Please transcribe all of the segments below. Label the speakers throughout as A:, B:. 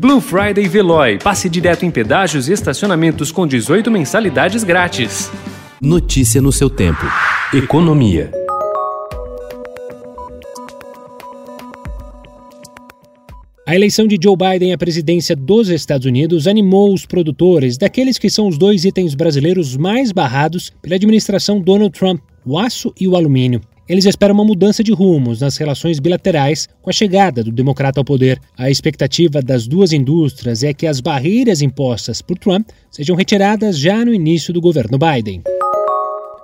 A: Blue Friday Veloy. Passe direto em pedágios e estacionamentos com 18 mensalidades grátis.
B: Notícia no seu tempo. Economia.
C: A eleição de Joe Biden à presidência dos Estados Unidos animou os produtores daqueles que são os dois itens brasileiros mais barrados pela administração Donald Trump, o aço e o alumínio. Eles esperam uma mudança de rumos nas relações bilaterais com a chegada do democrata ao poder. A expectativa das duas indústrias é que as barreiras impostas por Trump sejam retiradas já no início do governo Biden.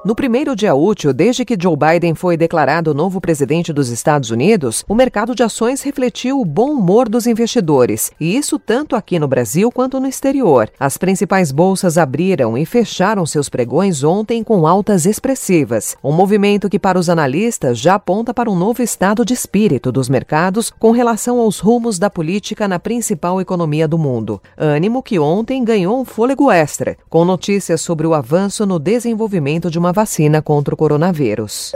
D: No primeiro dia útil, desde que Joe Biden foi declarado novo presidente dos Estados Unidos, o mercado de ações refletiu o bom humor dos investidores, e isso tanto aqui no Brasil quanto no exterior. As principais bolsas abriram e fecharam seus pregões ontem com altas expressivas, um movimento que para os analistas já aponta para um novo estado de espírito dos mercados com relação aos rumos da política na principal economia do mundo. Ânimo que ontem ganhou um fôlego extra, com notícias sobre o avanço no desenvolvimento de uma vacina contra o coronavírus.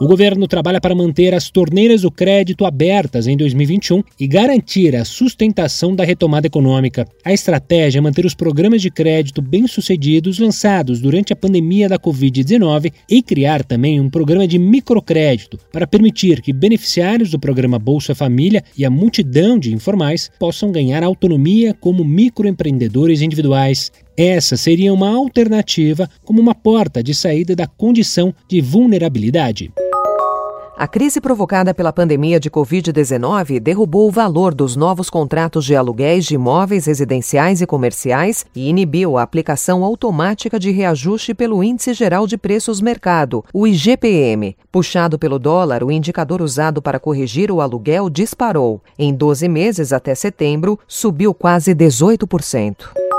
C: O governo trabalha para manter as torneiras do crédito abertas em 2021 e garantir a sustentação da retomada econômica. A estratégia é manter os programas de crédito bem-sucedidos lançados durante a pandemia da Covid-19 e criar também um programa de microcrédito para permitir que beneficiários do programa Bolsa Família e a multidão de informais possam ganhar autonomia como microempreendedores individuais. Essa seria uma alternativa como uma porta de saída da condição de vulnerabilidade.
D: A crise provocada pela pandemia de Covid-19 derrubou o valor dos novos contratos de aluguéis de imóveis residenciais e comerciais e inibiu a aplicação automática de reajuste pelo Índice Geral de Preços Mercado, o IGPM. Puxado pelo dólar, o indicador usado para corrigir o aluguel disparou. Em 12 meses até setembro, subiu quase 18%.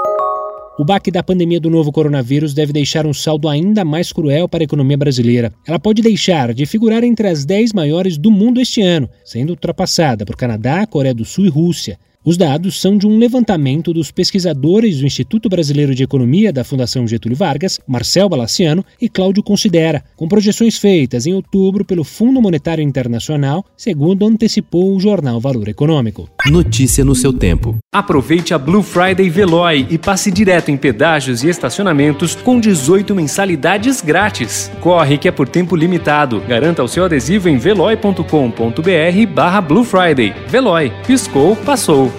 C: O baque da pandemia do novo coronavírus deve deixar um saldo ainda mais cruel para a economia brasileira. Ela pode deixar de figurar entre as 10 maiores do mundo este ano, sendo ultrapassada por Canadá, Coreia do Sul e Rússia. Os dados são de um levantamento dos pesquisadores do Instituto Brasileiro de Economia da Fundação Getúlio Vargas, Marcel Balaciano e Cláudio Considera, com projeções feitas em outubro pelo Fundo Monetário Internacional, segundo antecipou o jornal Valor Econômico.
B: Notícia no seu tempo.
A: Aproveite a Blue Friday Veloy e passe direto em pedágios e estacionamentos com 18 mensalidades grátis. Corre que é por tempo limitado. Garanta o seu adesivo em veloy.com.br barra Blue Friday. Veloy. Piscou, passou.